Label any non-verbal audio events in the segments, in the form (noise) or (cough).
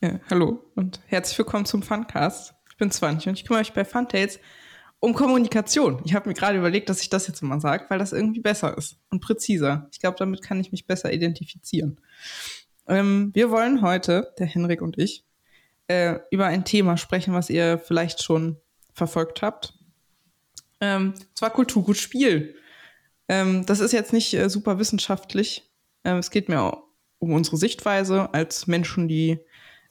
Ja, hallo und herzlich willkommen zum Funcast. Ich bin Swantje und ich kümmere mich bei Funtails um Kommunikation. Ich habe mir gerade überlegt, dass ich das jetzt mal sage, weil das irgendwie besser ist und präziser. Ich glaube, damit kann ich mich besser identifizieren. Ähm, wir wollen heute, der Henrik und ich, äh, über ein Thema sprechen, was ihr vielleicht schon verfolgt habt. Ähm, zwar Kulturgut Spiel. Ähm, das ist jetzt nicht äh, super wissenschaftlich. Ähm, es geht mir um unsere Sichtweise als Menschen, die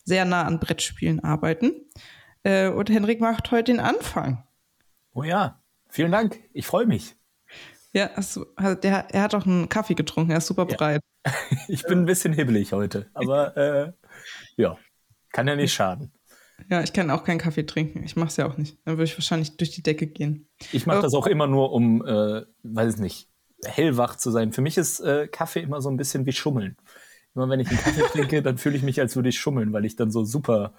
sehr nah an Brettspielen arbeiten. Äh, und Henrik macht heute den Anfang. Oh ja, vielen Dank. Ich freue mich. Ja, also, der, er hat auch einen Kaffee getrunken, er ist super bereit. Ja. (laughs) Ich bin ein bisschen hibbelig heute, aber (laughs) äh, ja, kann ja nicht schaden. Ja, ich kann auch keinen Kaffee trinken. Ich mache es ja auch nicht. Dann würde ich wahrscheinlich durch die Decke gehen. Ich mache das auch immer nur, um, äh, weiß nicht, hellwach zu sein. Für mich ist äh, Kaffee immer so ein bisschen wie Schummeln. Immer wenn ich einen Kaffee (laughs) trinke, dann fühle ich mich, als würde ich schummeln, weil ich dann so super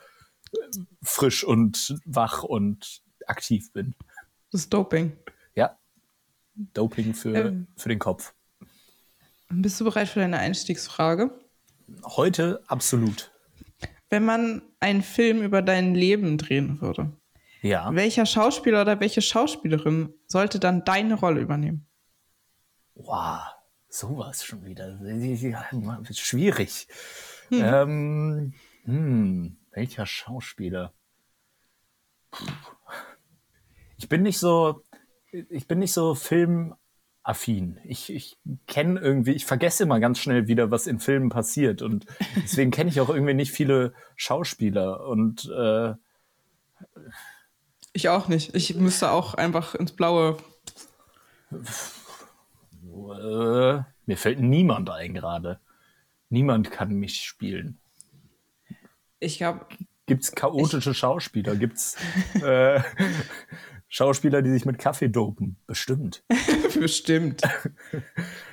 äh, frisch und wach und aktiv bin. Das ist Doping. Ja. Doping für, ähm, für den Kopf. Bist du bereit für deine Einstiegsfrage? Heute absolut. Wenn man einen Film über dein Leben drehen würde, ja. welcher Schauspieler oder welche Schauspielerin sollte dann deine Rolle übernehmen? Wow, sowas schon wieder. Schwierig. Hm. Ähm, hm, welcher Schauspieler? Puh ich bin nicht so, ich bin nicht so filmaffin. Ich, ich kenne irgendwie, ich vergesse immer ganz schnell wieder, was in Filmen passiert. Und deswegen kenne ich auch irgendwie nicht viele Schauspieler. Und äh, ich auch nicht. Ich müsste auch einfach ins Blaue. Äh, mir fällt niemand ein gerade. Niemand kann mich spielen. Ich glaube. Gibt es chaotische ich, Schauspieler? Gibt es (laughs) äh, Schauspieler, die sich mit Kaffee dopen. Bestimmt. (laughs) Bestimmt.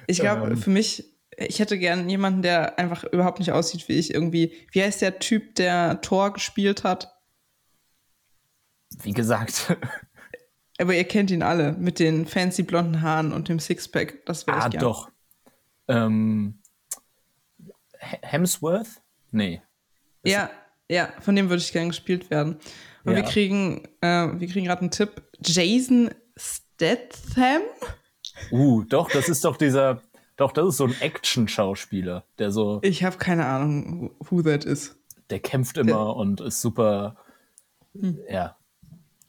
Ich glaube, ähm. für mich, ich hätte gern jemanden, der einfach überhaupt nicht aussieht wie ich. Irgendwie, wie heißt der Typ, der Thor gespielt hat? Wie gesagt. Aber ihr kennt ihn alle mit den fancy blonden Haaren und dem Sixpack. Das wäre ah, ich gern. doch. Ähm, Hemsworth? Nee. Ja, ja, von dem würde ich gern gespielt werden. Und ja. wir kriegen, äh, wir kriegen gerade einen Tipp. Jason Statham? Uh, doch, das ist doch dieser, doch, das ist so ein Action-Schauspieler, der so. Ich habe keine Ahnung, who that is. Der kämpft immer der, und ist super, hm. ja,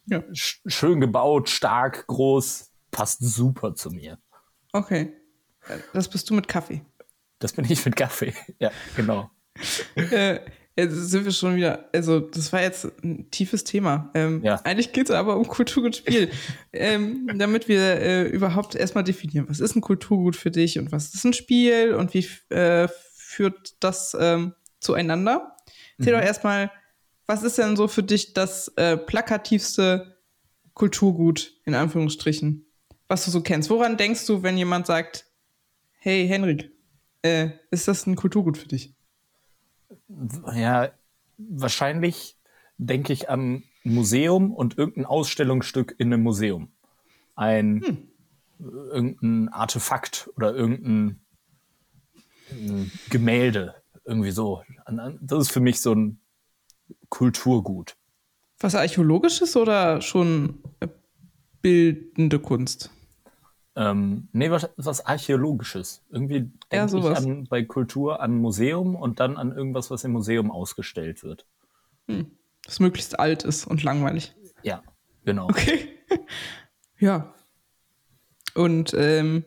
ja. schön gebaut, stark, groß, passt super zu mir. Okay. Das bist du mit Kaffee. Das bin ich mit Kaffee, (laughs) ja, genau. äh, Jetzt sind wir schon wieder, also das war jetzt ein tiefes Thema. Ähm, ja. Eigentlich geht es aber um Kulturgutspiel. (laughs) ähm, damit wir äh, überhaupt erstmal definieren, was ist ein Kulturgut für dich und was ist ein Spiel und wie äh, führt das ähm, zueinander? Erzähl mhm. doch erstmal, was ist denn so für dich das äh, plakativste Kulturgut, in Anführungsstrichen, was du so kennst? Woran denkst du, wenn jemand sagt, hey Henrik, äh, ist das ein Kulturgut für dich? Ja, wahrscheinlich denke ich an Museum und irgendein Ausstellungsstück in einem Museum. Ein hm. irgendein Artefakt oder irgendein Gemälde, irgendwie so. Das ist für mich so ein Kulturgut. Was archäologisches oder schon bildende Kunst? Ähm, nee, was, was Archäologisches. Irgendwie denke ich an, bei Kultur an Museum und dann an irgendwas, was im Museum ausgestellt wird. Hm. Das möglichst alt ist und langweilig. Ja, genau. Okay. (laughs) ja. Und ähm,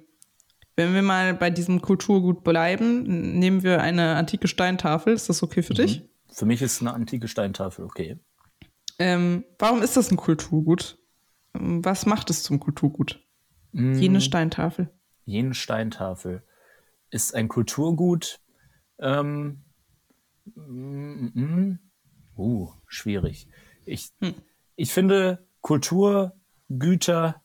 wenn wir mal bei diesem Kulturgut bleiben, nehmen wir eine antike Steintafel. Ist das okay für mhm. dich? Für mich ist eine antike Steintafel okay. Ähm, warum ist das ein Kulturgut? Was macht es zum Kulturgut? Jene mm. Steintafel. Jene Steintafel ist ein Kulturgut. Ähm, mm, mm, uh, schwierig. Ich, hm. ich finde, Kulturgüter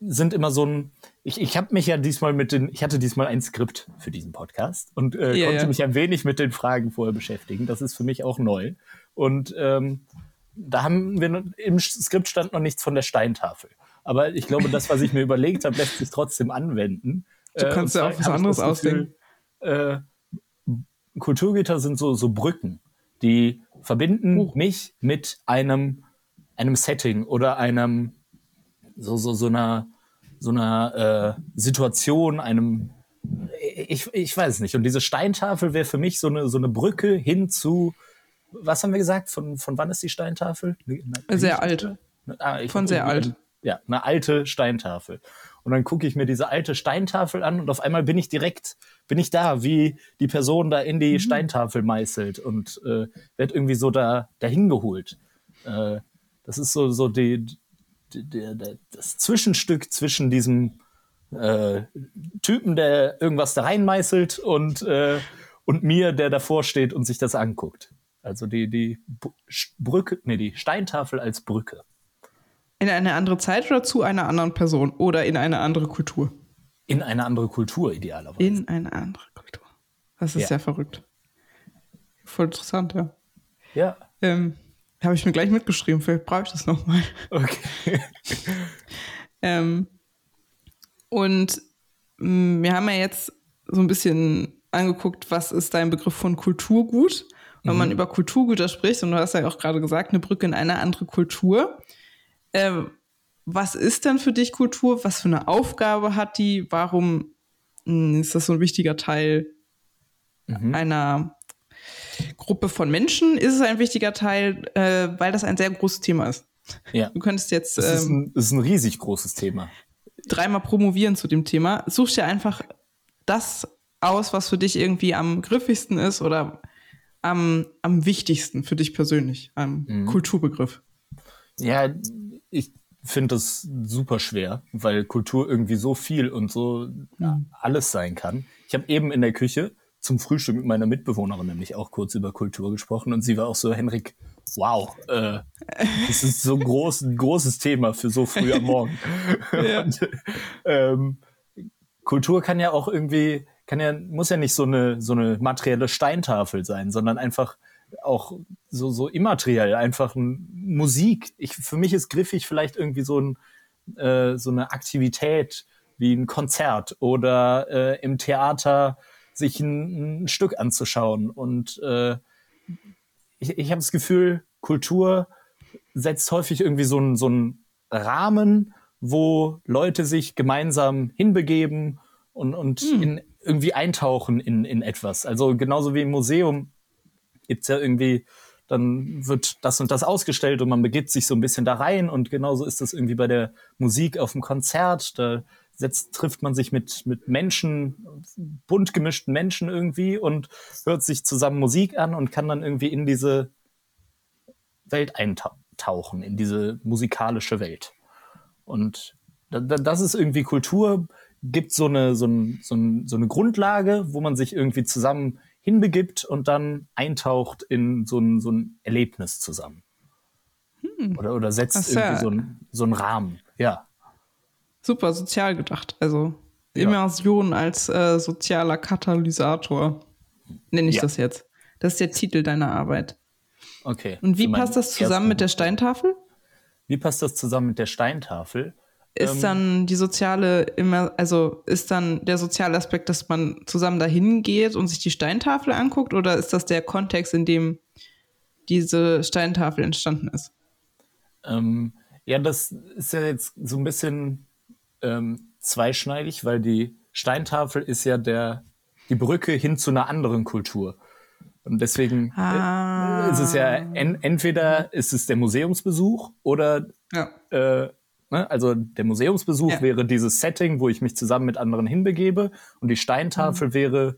sind immer so ein. Ich, ich habe mich ja diesmal mit den. Ich hatte diesmal ein Skript für diesen Podcast und äh, ja, konnte ja. mich ein wenig mit den Fragen vorher beschäftigen. Das ist für mich auch neu. Und ähm, da haben wir im Skript stand noch nichts von der Steintafel. Aber ich glaube, das, was ich mir (laughs) überlegt habe, lässt sich trotzdem anwenden. Du äh, kannst ja auch was anderes ausdenken. Äh, Kulturgüter sind so, so Brücken, die verbinden oh. mich mit einem, einem Setting oder einem, so, so, so einer, so einer äh, Situation, einem, ich, ich weiß nicht. Und diese Steintafel wäre für mich so eine, so eine Brücke hin zu, was haben wir gesagt? Von, von wann ist die Steintafel? Sehr alt. Ah, von sehr alt. Ja, eine alte Steintafel. Und dann gucke ich mir diese alte Steintafel an und auf einmal bin ich direkt, bin ich da, wie die Person da in die mhm. Steintafel meißelt und äh, wird irgendwie so da dahin geholt. Äh, das ist so, so die, die, die, das Zwischenstück zwischen diesem äh, Typen, der irgendwas da reinmeißelt und, äh, und mir, der davor steht und sich das anguckt. Also die, die Brücke, nee, die Steintafel als Brücke. In eine andere Zeit oder zu einer anderen Person oder in eine andere Kultur? In eine andere Kultur, idealerweise. In eine andere Kultur. Das ist ja, ja verrückt. Voll interessant, ja. Ja. Ähm, Habe ich mir gleich mitgeschrieben, vielleicht brauche ich das nochmal. Okay. (laughs) ähm, und mm, wir haben ja jetzt so ein bisschen angeguckt, was ist dein Begriff von Kulturgut? Wenn mhm. man über Kulturgüter spricht, und du hast ja auch gerade gesagt, eine Brücke in eine andere Kultur, ähm, was ist denn für dich Kultur? Was für eine Aufgabe hat die? Warum mh, hm, ist das so ein wichtiger Teil mhm. einer Gruppe von Menschen? Ist es ein wichtiger Teil, äh, weil das ein sehr großes Thema ist? Ja. Du könntest jetzt. Es ist, ähm, ein, ist ein riesig großes Thema. Dreimal promovieren zu dem Thema. Such dir einfach das aus, was für dich irgendwie am griffigsten ist oder am, am wichtigsten für dich persönlich, am mhm. Kulturbegriff. Ja, ich finde das super schwer, weil Kultur irgendwie so viel und so ja, alles sein kann. Ich habe eben in der Küche zum Frühstück mit meiner Mitbewohnerin nämlich auch kurz über Kultur gesprochen und sie war auch so, Henrik, wow, äh, das ist so groß, ein großes Thema für so früh am Morgen. (laughs) ja. und, ähm, Kultur kann ja auch irgendwie, kann ja, muss ja nicht so eine, so eine materielle Steintafel sein, sondern einfach auch so, so immateriell, einfach Musik. Ich, für mich ist griffig vielleicht irgendwie so, ein, äh, so eine Aktivität wie ein Konzert oder äh, im Theater sich ein, ein, Stück anzuschauen. Und äh, ich, ich habe das Gefühl, Kultur setzt häufig irgendwie so einen so Rahmen, wo Leute sich gemeinsam hinbegeben und, und hm. in, irgendwie eintauchen in, in etwas. Also genauso wie im Museum gibt's ja irgendwie, dann wird das und das ausgestellt und man begibt sich so ein bisschen da rein und genauso ist das irgendwie bei der Musik auf dem Konzert. Da setzt, trifft man sich mit, mit Menschen, bunt gemischten Menschen irgendwie und hört sich zusammen Musik an und kann dann irgendwie in diese Welt eintauchen, in diese musikalische Welt. Und das ist irgendwie Kultur, gibt so eine, so, ein, so, ein, so eine Grundlage, wo man sich irgendwie zusammen hinbegibt und dann eintaucht in so ein, so ein Erlebnis zusammen. Hm. Oder, oder setzt Ach, irgendwie so, ein, so einen Rahmen. Ja. Super sozial gedacht. Also Immersion ja. als äh, sozialer Katalysator. Nenne ich ja. das jetzt. Das ist der Titel deiner Arbeit. Okay. Und wie passt das zusammen mit der Steintafel? Wie passt das zusammen mit der Steintafel? ist ähm, dann die soziale immer, also ist dann der soziale Aspekt, dass man zusammen dahin geht und sich die Steintafel anguckt, oder ist das der Kontext, in dem diese Steintafel entstanden ist? Ähm, ja, das ist ja jetzt so ein bisschen ähm, zweischneidig, weil die Steintafel ist ja der, die Brücke hin zu einer anderen Kultur. Und deswegen ah. ist es ja en, entweder ist es der Museumsbesuch oder ja. äh, Ne? Also der Museumsbesuch ja. wäre dieses Setting, wo ich mich zusammen mit anderen hinbegebe und die Steintafel mhm. wäre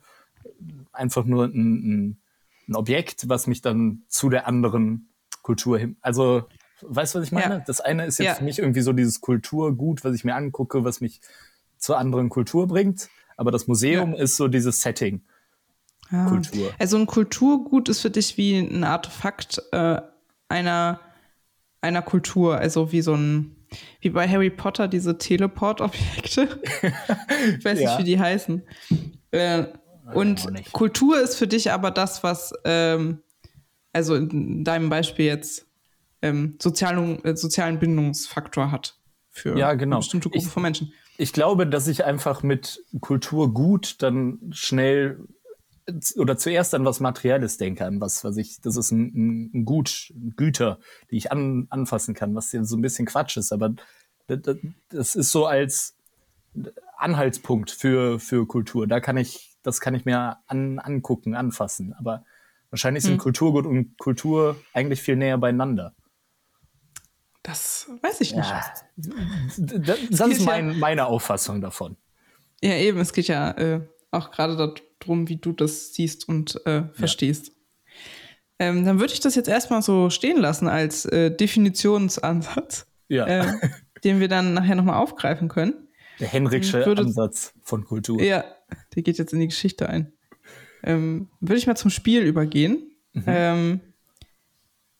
einfach nur ein, ein, ein, Objekt, was mich dann zu der anderen Kultur hin. Also weißt du, was ich meine? Ja. Das eine ist jetzt ja. für mich irgendwie so dieses Kulturgut, was ich mir angucke, was mich zur anderen Kultur bringt. Aber das Museum ist so dieses Setting. Kultur. Also ein Kulturgut ist für dich wie ein Artefakt äh, einer, einer Kultur, also wie so ein wie bei Harry Potter diese Teleport-Objekte. (laughs) ich weiß ja. nicht, wie die heißen. Äh, und Kultur ist für dich aber das, was, ähm, also in deinem Beispiel jetzt, ähm, sozialen, äh, sozialen Bindungsfaktor hat für ja, genau. eine bestimmte Gruppe ich, von Menschen. Ich glaube, dass ich einfach mit Kultur gut dann schnell oder zuerst an was Materielles denke, an was, was ich, das ist ein, ein Gut, ein Güter, die ich an, anfassen kann, was so ein bisschen Quatsch ist, aber das, das ist so als Anhaltspunkt für, für Kultur. Da kann ich, das kann ich mir an, angucken, anfassen. Aber wahrscheinlich sind hm. Kulturgut und Kultur eigentlich viel näher beieinander. Das weiß ich nicht. Ja, das, das ist mein, ja, meine Auffassung davon. Ja, eben, es geht ja äh, auch gerade darum, wie du das siehst und äh, verstehst. Ja. Ähm, dann würde ich das jetzt erstmal so stehen lassen als äh, Definitionsansatz, ja. äh, (laughs) den wir dann nachher nochmal aufgreifen können. Der Henriksche würde, Ansatz von Kultur. Ja, der geht jetzt in die Geschichte ein. Ähm, würde ich mal zum Spiel übergehen. Mhm. Ähm,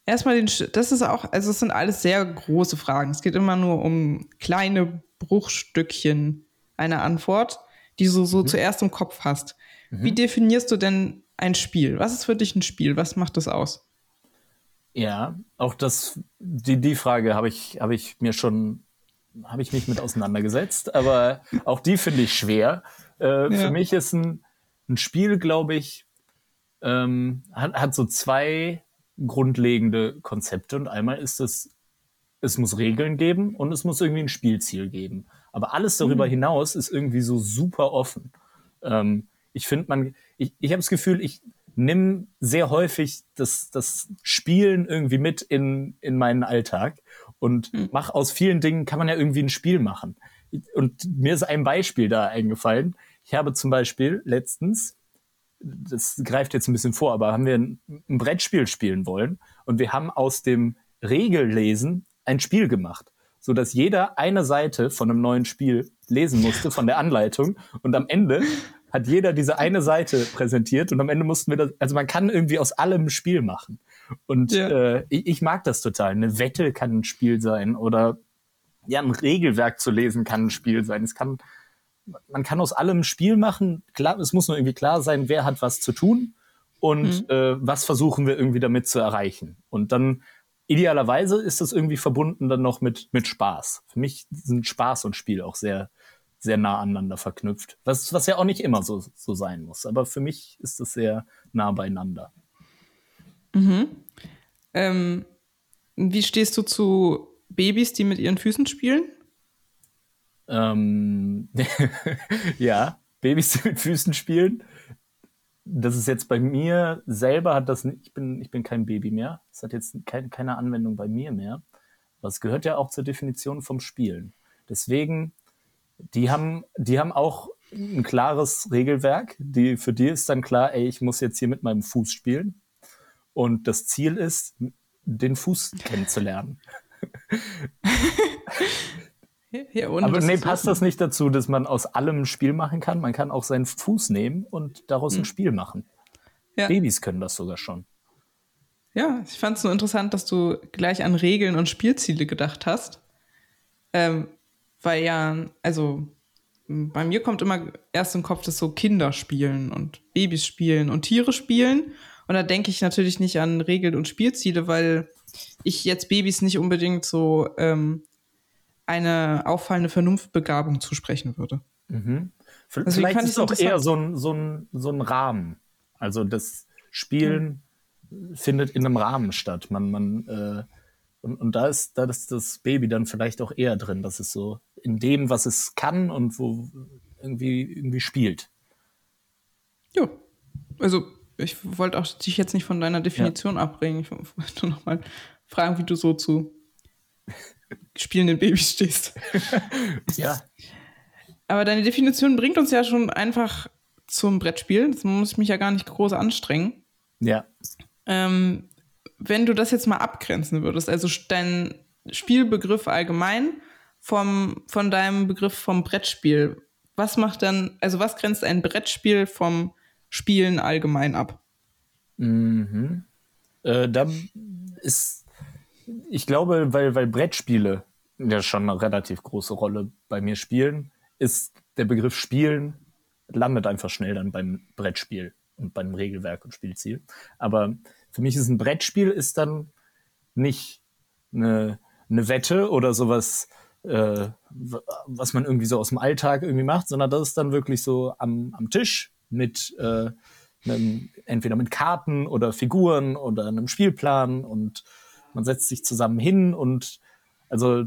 erstmal den, das ist auch, also es sind alles sehr große Fragen. Es geht immer nur um kleine Bruchstückchen einer Antwort, die du so mhm. zuerst im Kopf hast. Mhm. Wie definierst du denn ein Spiel? Was ist für dich ein Spiel? Was macht das aus? Ja, auch das, die, die Frage habe ich, habe ich mir schon, habe ich mich mit auseinandergesetzt, aber auch die finde ich schwer. Äh, ja. Für mich ist ein, ein Spiel, glaube ich, ähm, hat, hat so zwei grundlegende Konzepte und einmal ist es, es muss Regeln geben und es muss irgendwie ein Spielziel geben. Aber alles darüber mhm. hinaus ist irgendwie so super offen. Ähm, ich finde, man, ich, ich habe das Gefühl, ich nehme sehr häufig das, das Spielen irgendwie mit in, in meinen Alltag und mhm. mach aus vielen Dingen kann man ja irgendwie ein Spiel machen. Und mir ist ein Beispiel da eingefallen. Ich habe zum Beispiel letztens das greift jetzt ein bisschen vor, aber haben wir ein, ein Brettspiel spielen wollen und wir haben aus dem Regellesen ein Spiel gemacht, so dass jeder eine Seite von einem neuen Spiel lesen musste von der Anleitung und am Ende hat jeder diese eine Seite präsentiert und am Ende mussten wir das, also man kann irgendwie aus allem ein Spiel machen. Und ja. äh, ich, ich, mag das total. Eine Wette kann ein Spiel sein oder ja, ein Regelwerk zu lesen kann ein Spiel sein. Es kann man kann aus allem Spiel machen. Klar, es muss nur irgendwie klar sein, wer hat was zu tun und mhm. äh, was versuchen wir irgendwie damit zu erreichen. Und dann idealerweise ist das irgendwie verbunden dann noch mit, mit Spaß. Für mich sind Spaß und Spiel auch sehr, sehr nah aneinander verknüpft. Was, was ja auch nicht immer so, so sein muss. Aber für mich ist das sehr nah beieinander. Mhm. Ähm, wie stehst du zu Babys, die mit ihren Füßen spielen? Ähm, (laughs) ja, Babys mit Füßen spielen. Das ist jetzt bei mir selber hat das nicht, ich bin, ich bin kein Baby mehr. Das hat jetzt kein, keine Anwendung bei mir mehr. Es gehört ja auch zur Definition vom Spielen. Deswegen, die haben, die haben auch ein klares Regelwerk. Die, für die ist dann klar, ey, ich muss jetzt hier mit meinem Fuß spielen. Und das Ziel ist, den Fuß kennenzulernen. (laughs) Ja, Aber nee, passt das nicht dazu, dass man aus allem ein Spiel machen kann? Man kann auch seinen Fuß nehmen und daraus hm. ein Spiel machen. Ja. Babys können das sogar schon. Ja, ich fand es nur interessant, dass du gleich an Regeln und Spielziele gedacht hast. Ähm, weil ja, also bei mir kommt immer erst im Kopf, dass so Kinder spielen und Babys spielen und Tiere spielen. Und da denke ich natürlich nicht an Regeln und Spielziele, weil ich jetzt Babys nicht unbedingt so ähm, eine auffallende Vernunftbegabung zusprechen würde. Mhm. Also Vielleicht ist es auch eher so ein, so, ein, so ein Rahmen. Also das Spielen mhm. findet in einem Rahmen statt. Man, man, äh, und, und da ist, da ist das Baby dann vielleicht auch eher drin, dass es so in dem, was es kann und wo irgendwie, irgendwie spielt. Ja. Also ich wollte auch dich jetzt nicht von deiner Definition ja. abbringen. Ich wollte nur noch mal fragen, wie du so zu spielenden Babys stehst. (laughs) ja. Aber deine Definition bringt uns ja schon einfach zum Brettspiel. Das muss ich mich ja gar nicht groß anstrengen. Ja. Ähm, wenn du das jetzt mal abgrenzen würdest, also dein Spielbegriff allgemein vom, von deinem Begriff vom Brettspiel, was macht dann, also was grenzt ein Brettspiel vom Spielen allgemein ab? Mhm. Äh, da ist ich glaube, weil, weil Brettspiele ja schon eine relativ große Rolle bei mir spielen, ist der Begriff Spielen landet einfach schnell dann beim Brettspiel und beim Regelwerk und Spielziel. Aber für mich ist ein Brettspiel ist dann nicht eine, eine Wette oder sowas, äh, was man irgendwie so aus dem Alltag irgendwie macht, sondern das ist dann wirklich so am, am Tisch mit, äh, einem, entweder mit Karten oder Figuren oder einem Spielplan und man setzt sich zusammen hin und also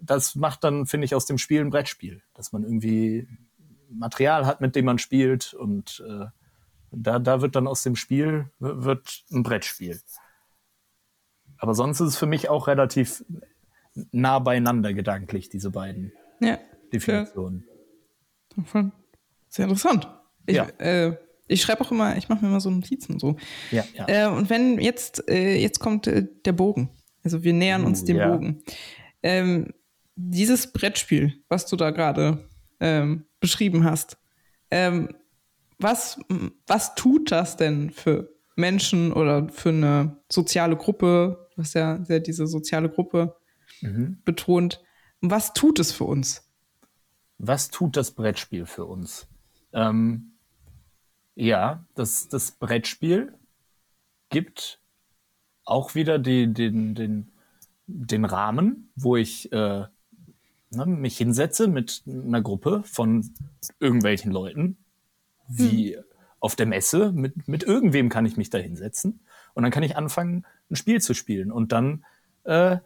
das macht dann, finde ich, aus dem Spiel ein Brettspiel, dass man irgendwie Material hat, mit dem man spielt und äh, da, da wird dann aus dem Spiel wird ein Brettspiel. Aber sonst ist es für mich auch relativ nah beieinander gedanklich, diese beiden ja, Definitionen. Sehr interessant. Ich, ja. äh, ich schreibe auch immer, ich mache mir immer so Notizen so. Ja, ja. Äh, und wenn jetzt, äh, jetzt kommt äh, der Bogen. Also wir nähern uh, uns dem ja. Bogen. Ähm, dieses Brettspiel, was du da gerade ähm, beschrieben hast, ähm, was, was tut das denn für Menschen oder für eine soziale Gruppe, was ja sehr diese soziale Gruppe mhm. betont. Was tut es für uns? Was tut das Brettspiel für uns? Ähm, ja, das, das Brettspiel gibt auch wieder die, den, den, den Rahmen, wo ich äh, ne, mich hinsetze mit einer Gruppe von irgendwelchen Leuten, wie hm. auf der Messe, mit, mit irgendwem kann ich mich da hinsetzen und dann kann ich anfangen, ein Spiel zu spielen und dann äh,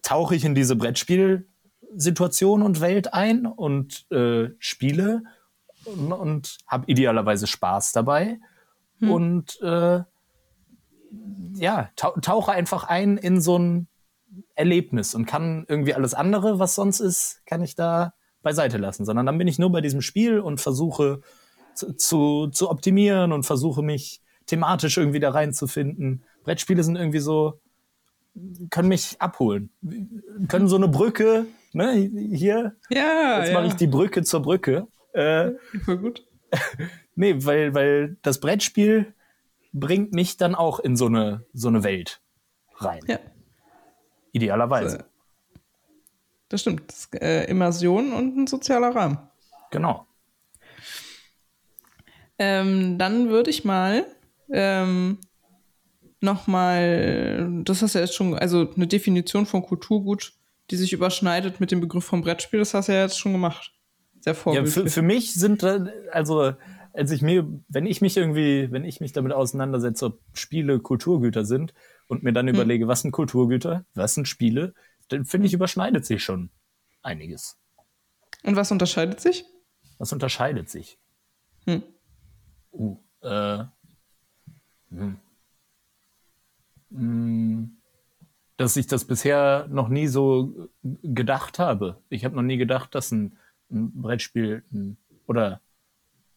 tauche ich in diese Brettspielsituation und Welt ein und äh, spiele und, und habe idealerweise Spaß dabei hm. und äh, ja, tauche einfach ein in so ein Erlebnis und kann irgendwie alles andere, was sonst ist, kann ich da beiseite lassen, sondern dann bin ich nur bei diesem Spiel und versuche zu, zu, zu optimieren und versuche mich thematisch irgendwie da reinzufinden. Brettspiele sind irgendwie so, können mich abholen, können so eine Brücke, ne, hier, ja, jetzt mache ich die Brücke zur Brücke. Äh, Voll gut. (laughs) nee, weil, weil das Brettspiel bringt mich dann auch in so eine, so eine Welt rein. Ja. Idealerweise. Das stimmt. Das ist, äh, Immersion und ein sozialer Rahmen. Genau. Ähm, dann würde ich mal ähm, nochmal, das hast du ja jetzt schon, also eine Definition von Kulturgut, die sich überschneidet mit dem Begriff vom Brettspiel, das hast du ja jetzt schon gemacht. Sehr vorbildlich. Ja, für, für mich sind, also, als ich mir, wenn ich mich irgendwie, wenn ich mich damit auseinandersetze, ob Spiele Kulturgüter sind und mir dann hm. überlege, was sind Kulturgüter, was sind Spiele, dann finde ich, überschneidet sich schon einiges. Und was unterscheidet sich? Was unterscheidet sich? Hm. Uh, äh, hm. hm. Dass ich das bisher noch nie so gedacht habe. Ich habe noch nie gedacht, dass ein, ein Brettspiel oder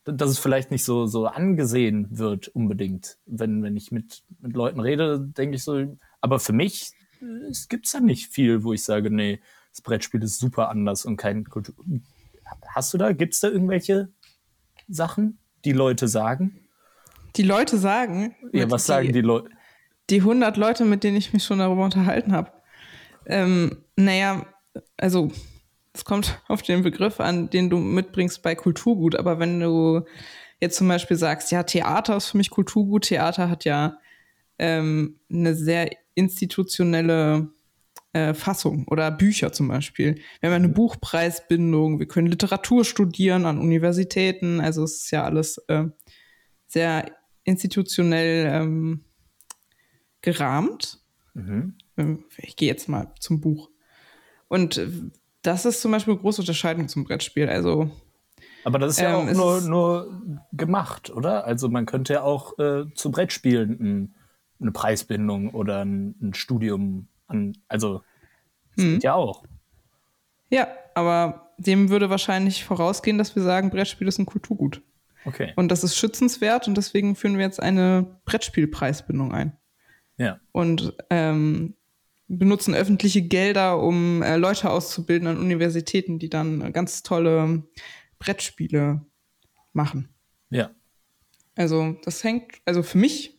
dass es vielleicht nicht so, so angesehen wird unbedingt. Wenn, wenn ich mit, mit Leuten rede, denke ich so, aber für mich es gibt ja nicht viel, wo ich sage, nee, das Brettspiel ist super anders und kein Kultur. Hast du da, gibt es da irgendwelche Sachen, die Leute sagen? Die Leute sagen? Ja, was die, sagen die Leute? Die 100 Leute, mit denen ich mich schon darüber unterhalten habe. Ähm, naja, also es kommt (laughs) auf den Begriff an, den du mitbringst bei Kulturgut. Aber wenn du jetzt zum Beispiel sagst, ja, Theater ist für mich Kulturgut, Theater hat ja ähm, eine sehr institutionelle äh, Fassung oder Bücher zum Beispiel. Wir haben eine mhm. Buchpreisbindung, wir können Literatur studieren an Universitäten, also es ist ja alles äh, sehr institutionell ähm, gerahmt. Mhm. Ähm, ich gehe jetzt mal zum Buch. Und äh, das ist zum Beispiel eine große Unterscheidung zum Brettspiel. Also aber das ist ja ähm, auch nur, nur gemacht, oder? Also man könnte ja auch äh, zu Brettspielen ein eine Preisbindung oder ein, ein Studium an, also das hm. geht ja auch. Ja, aber dem würde wahrscheinlich vorausgehen, dass wir sagen, Brettspiel ist ein Kulturgut. Okay. Und das ist schützenswert und deswegen führen wir jetzt eine Brettspielpreisbindung ein. Ja. Und ähm, benutzen öffentliche Gelder, um äh, Leute auszubilden an Universitäten, die dann ganz tolle Brettspiele machen. Ja. Also das hängt, also für mich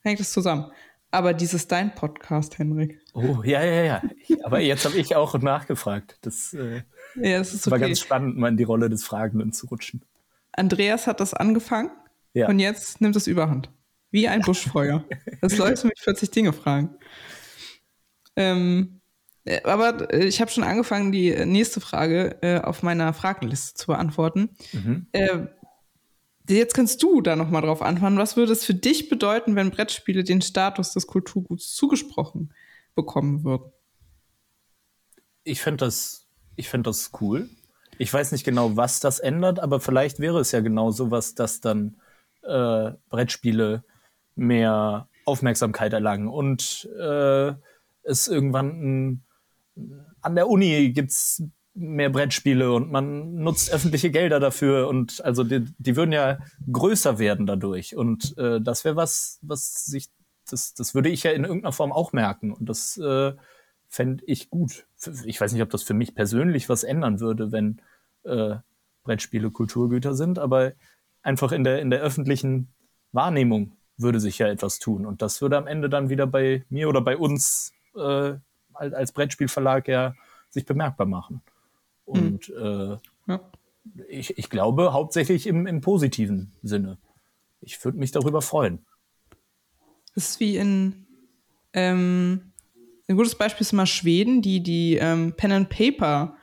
hängt es zusammen. Aber dieses dein Podcast, Henrik. Oh, ja, ja, ja. Aber jetzt habe ich auch nachgefragt. Das, äh, ja, das ist okay. war ganz spannend, mal in die Rolle des Fragenden zu rutschen. Andreas hat das angefangen ja. und jetzt nimmt es überhand. Wie ein Buschfeuer. (laughs) das Leute mich 40 Dinge fragen. Ähm, äh, aber äh, ich habe schon angefangen, die nächste Frage äh, auf meiner Fragenliste zu beantworten. Mhm. Äh, Jetzt kannst du da nochmal drauf antworten. Was würde es für dich bedeuten, wenn Brettspiele den Status des Kulturguts zugesprochen bekommen würden? Ich finde das, ich find das cool. Ich weiß nicht genau, was das ändert, aber vielleicht wäre es ja genau sowas, dass dann äh, Brettspiele mehr Aufmerksamkeit erlangen und äh, es irgendwann ein, an der Uni gibt es mehr Brettspiele und man nutzt öffentliche Gelder dafür und also die, die würden ja größer werden dadurch und äh, das wäre was, was sich, das, das würde ich ja in irgendeiner Form auch merken und das äh, fände ich gut. Ich weiß nicht, ob das für mich persönlich was ändern würde, wenn äh, Brettspiele Kulturgüter sind, aber einfach in der, in der öffentlichen Wahrnehmung würde sich ja etwas tun. Und das würde am Ende dann wieder bei mir oder bei uns äh, als Brettspielverlag ja sich bemerkbar machen. Und mhm. äh, ja. ich, ich glaube hauptsächlich im, im positiven Sinne. Ich würde mich darüber freuen. Das ist wie in ähm, ein gutes Beispiel ist immer Schweden, die die ähm, Pen and Paper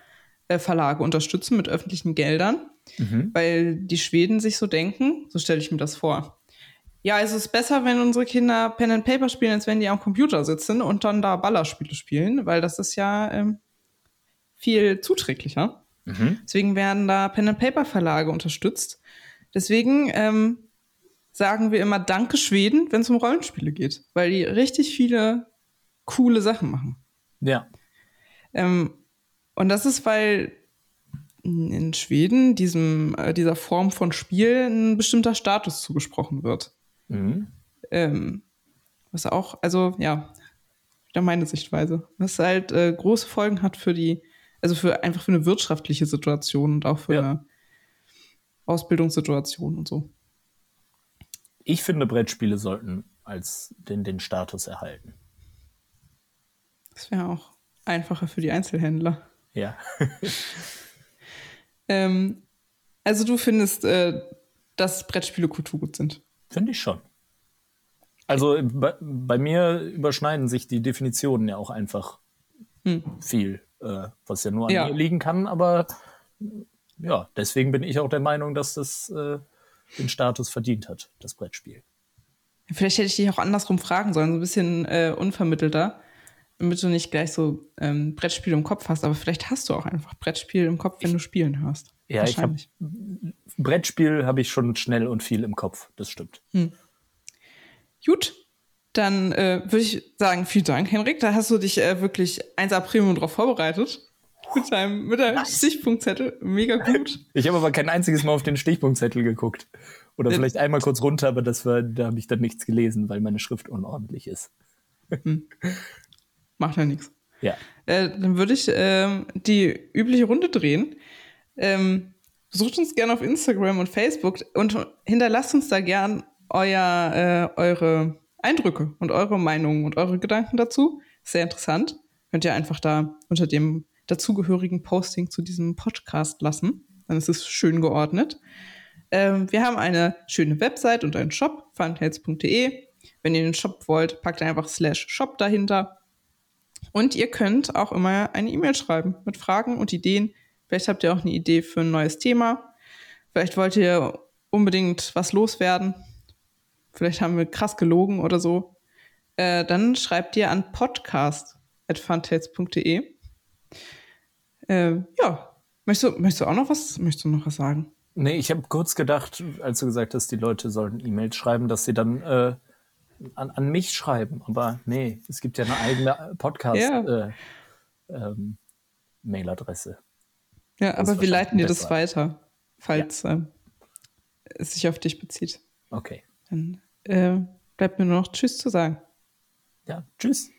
äh, Verlage unterstützen mit öffentlichen Geldern, mhm. weil die Schweden sich so denken, so stelle ich mir das vor. Ja, es ist besser, wenn unsere Kinder Pen and Paper spielen, als wenn die am Computer sitzen und dann da Ballerspiele spielen, weil das ist ja ähm, viel zuträglicher. Mhm. Deswegen werden da Pen and Paper Verlage unterstützt. Deswegen ähm, sagen wir immer Danke Schweden, wenn es um Rollenspiele geht, weil die richtig viele coole Sachen machen. Ja. Ähm, und das ist, weil in Schweden diesem, äh, dieser Form von Spiel ein bestimmter Status zugesprochen wird. Mhm. Ähm, was auch, also ja, wieder meine Sichtweise. Was halt äh, große Folgen hat für die also für einfach für eine wirtschaftliche Situation und auch für ja. eine Ausbildungssituation und so. Ich finde, Brettspiele sollten als den, den Status erhalten. Das wäre auch einfacher für die Einzelhändler. Ja. (laughs) ähm, also du findest, äh, dass Brettspiele Kulturgut sind? Finde ich schon. Also bei, bei, mir überschneiden sich die Definitionen ja auch einfach hm. viel äh, was ja nur an ja. mir liegen kann, aber ja, deswegen bin ich auch der Meinung, dass das äh, den Status verdient hat, das Brettspiel. Vielleicht hätte ich dich auch andersrum fragen sollen, so ein bisschen äh, unvermittelter, damit du nicht gleich so ähm, Brettspiel im Kopf hast, aber vielleicht hast du auch einfach Brettspiel im Kopf, wenn du spielen hörst. Ja, ich habe Brettspiel habe ich schon schnell und viel im Kopf, das stimmt. Hm. Gut, dann äh, würde ich sagen, vielen Dank, Henrik. Da hast du dich äh, wirklich 1A Premium drauf vorbereitet. Mit deinem, mit deinem. Stichpunktzettel. Mega gut. (laughs) Ich habe aber kein einziges Mal auf den Stichpunktzettel geguckt. Oder vielleicht äh, einmal kurz runter, aber das war, da habe ich dann nichts gelesen, weil meine Schrift unordentlich ist. Hm. Macht ja nichts. Ja. Äh, dann würde ich ähm, die übliche Runde drehen. Ähm, besucht uns gerne auf Instagram und Facebook und hinterlasst uns da gern euer, äh, eure Eindrücke und eure Meinungen und eure Gedanken dazu. Sehr interessant. Könnt ihr einfach da unter dem dazugehörigen Posting zu diesem Podcast lassen. Dann ist es schön geordnet. Ähm, wir haben eine schöne Website und einen Shop, funtails.de. Wenn ihr den Shop wollt, packt einfach slash shop dahinter. Und ihr könnt auch immer eine E-Mail schreiben mit Fragen und Ideen. Vielleicht habt ihr auch eine Idee für ein neues Thema. Vielleicht wollt ihr unbedingt was loswerden vielleicht haben wir krass gelogen oder so, äh, dann schreibt ihr an podcast.funtails.de. Äh, ja, möchtest du, möchtest du auch noch was, möchtest du noch was sagen? Nee, ich habe kurz gedacht, als du gesagt hast, die Leute sollen E-Mails schreiben, dass sie dann äh, an, an mich schreiben. Aber nee, es gibt ja eine eigene Podcast-Mailadresse. Ja, äh, ähm, ja aber wir leiten dir das weiter, falls ja. Ähm, es sich auf dich bezieht. Okay. Dann äh, bleibt mir nur noch Tschüss zu sagen. Ja, Tschüss.